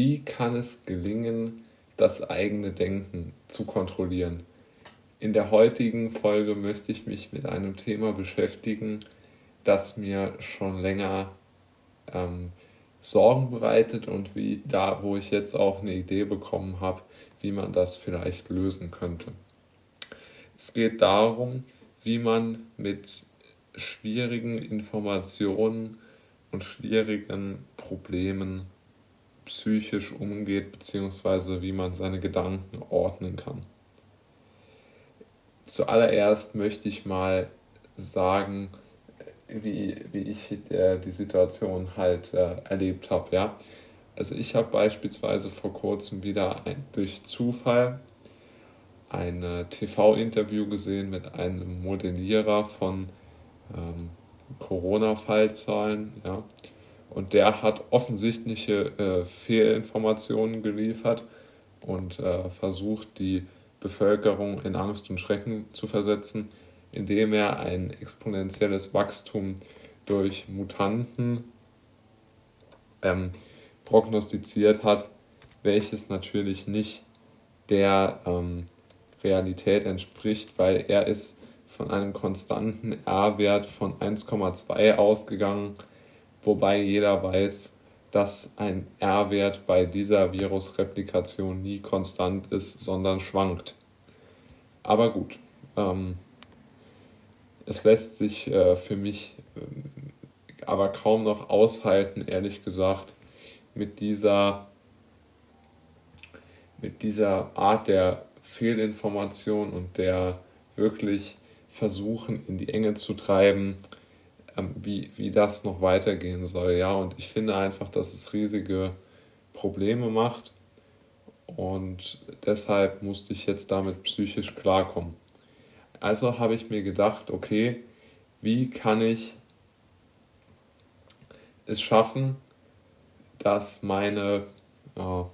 wie kann es gelingen, das eigene Denken zu kontrollieren? In der heutigen Folge möchte ich mich mit einem Thema beschäftigen, das mir schon länger ähm, Sorgen bereitet und wie da, wo ich jetzt auch eine Idee bekommen habe, wie man das vielleicht lösen könnte. Es geht darum, wie man mit schwierigen Informationen und schwierigen Problemen psychisch umgeht, beziehungsweise wie man seine Gedanken ordnen kann. Zuallererst möchte ich mal sagen, wie, wie ich äh, die Situation halt äh, erlebt habe. Ja? Also ich habe beispielsweise vor kurzem wieder ein, durch Zufall ein TV-Interview gesehen mit einem Modellierer von ähm, Corona-Fallzahlen. Ja? Und der hat offensichtliche äh, Fehlinformationen geliefert und äh, versucht, die Bevölkerung in Angst und Schrecken zu versetzen, indem er ein exponentielles Wachstum durch Mutanten ähm, prognostiziert hat, welches natürlich nicht der ähm, Realität entspricht, weil er ist von einem konstanten R-Wert von 1,2 ausgegangen, wobei jeder weiß, dass ein R-Wert bei dieser Virusreplikation nie konstant ist, sondern schwankt. Aber gut, ähm, es lässt sich äh, für mich äh, aber kaum noch aushalten, ehrlich gesagt, mit dieser, mit dieser Art der Fehlinformation und der wirklich versuchen, in die Enge zu treiben, wie, wie das noch weitergehen soll. Ja, und ich finde einfach, dass es riesige Probleme macht und deshalb musste ich jetzt damit psychisch klarkommen. Also habe ich mir gedacht, okay, wie kann ich es schaffen, dass meine, äh,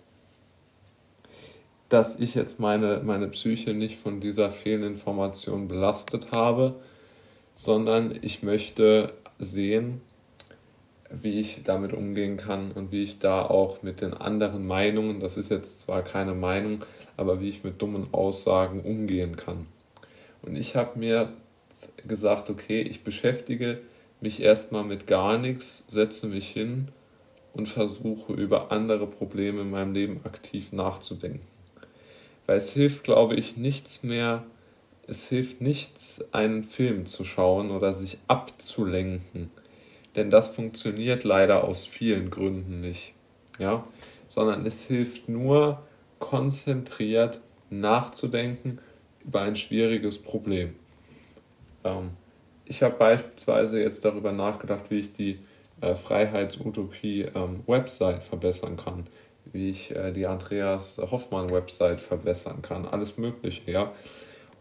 dass ich jetzt meine, meine Psyche nicht von dieser Fehlinformation belastet habe, sondern ich möchte sehen, wie ich damit umgehen kann und wie ich da auch mit den anderen Meinungen, das ist jetzt zwar keine Meinung, aber wie ich mit dummen Aussagen umgehen kann. Und ich habe mir gesagt, okay, ich beschäftige mich erstmal mit gar nichts, setze mich hin und versuche über andere Probleme in meinem Leben aktiv nachzudenken. Weil es hilft, glaube ich, nichts mehr, es hilft nichts, einen Film zu schauen oder sich abzulenken. Denn das funktioniert leider aus vielen Gründen nicht. Ja? Sondern es hilft nur, konzentriert nachzudenken über ein schwieriges Problem. Ähm, ich habe beispielsweise jetzt darüber nachgedacht, wie ich die äh, Freiheitsutopie ähm, verbessern kann, wie ich äh, die Andreas Hoffmann Website verbessern kann, alles Mögliche, ja.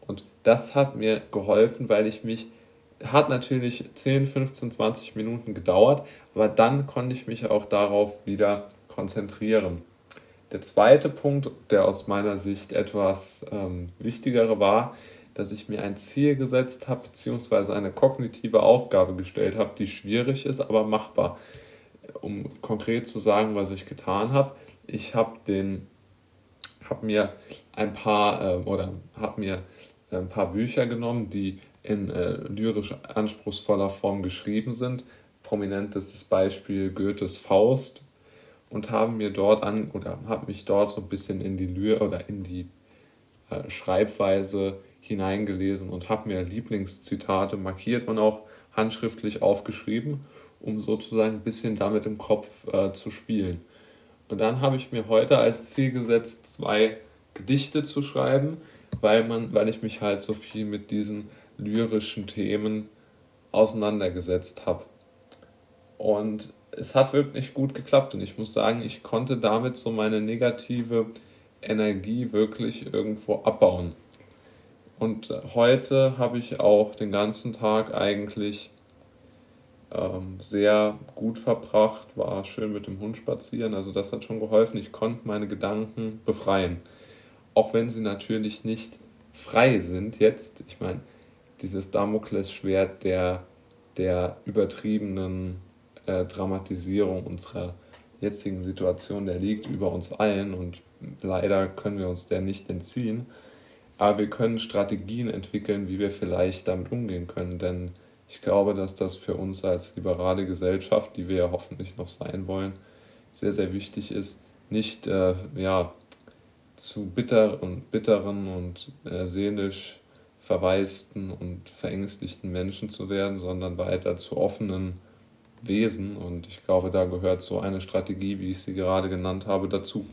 Und das hat mir geholfen, weil ich mich, hat natürlich 10, 15, 20 Minuten gedauert, aber dann konnte ich mich auch darauf wieder konzentrieren. Der zweite Punkt, der aus meiner Sicht etwas ähm, wichtiger war, dass ich mir ein Ziel gesetzt habe, beziehungsweise eine kognitive Aufgabe gestellt habe, die schwierig ist, aber machbar. Um konkret zu sagen, was ich getan habe, ich habe den, habe mir ein paar äh, oder habe mir ein paar Bücher genommen, die in äh, lyrisch anspruchsvoller Form geschrieben sind. Prominentestes Beispiel Goethes Faust und haben mir dort an oder habe mich dort so ein bisschen in die Lyr oder in die äh, Schreibweise hineingelesen und habe mir Lieblingszitate markiert und auch handschriftlich aufgeschrieben, um sozusagen ein bisschen damit im Kopf äh, zu spielen. Und dann habe ich mir heute als Ziel gesetzt, zwei Gedichte zu schreiben, weil, man, weil ich mich halt so viel mit diesen lyrischen Themen auseinandergesetzt habe. Und es hat wirklich gut geklappt und ich muss sagen, ich konnte damit so meine negative Energie wirklich irgendwo abbauen. Und heute habe ich auch den ganzen Tag eigentlich ähm, sehr gut verbracht, war schön mit dem Hund spazieren, also das hat schon geholfen. Ich konnte meine Gedanken befreien. Auch wenn sie natürlich nicht frei sind jetzt. Ich meine, dieses Damoklesschwert der, der übertriebenen äh, Dramatisierung unserer jetzigen Situation, der liegt über uns allen und leider können wir uns der nicht entziehen. Aber wir können Strategien entwickeln, wie wir vielleicht damit umgehen können. Denn ich glaube, dass das für uns als liberale Gesellschaft, die wir ja hoffentlich noch sein wollen, sehr, sehr wichtig ist, nicht äh, ja, zu bitter und bitteren und äh, seelisch verwaisten und verängstigten Menschen zu werden, sondern weiter zu offenen Wesen. Und ich glaube, da gehört so eine Strategie, wie ich sie gerade genannt habe, dazu.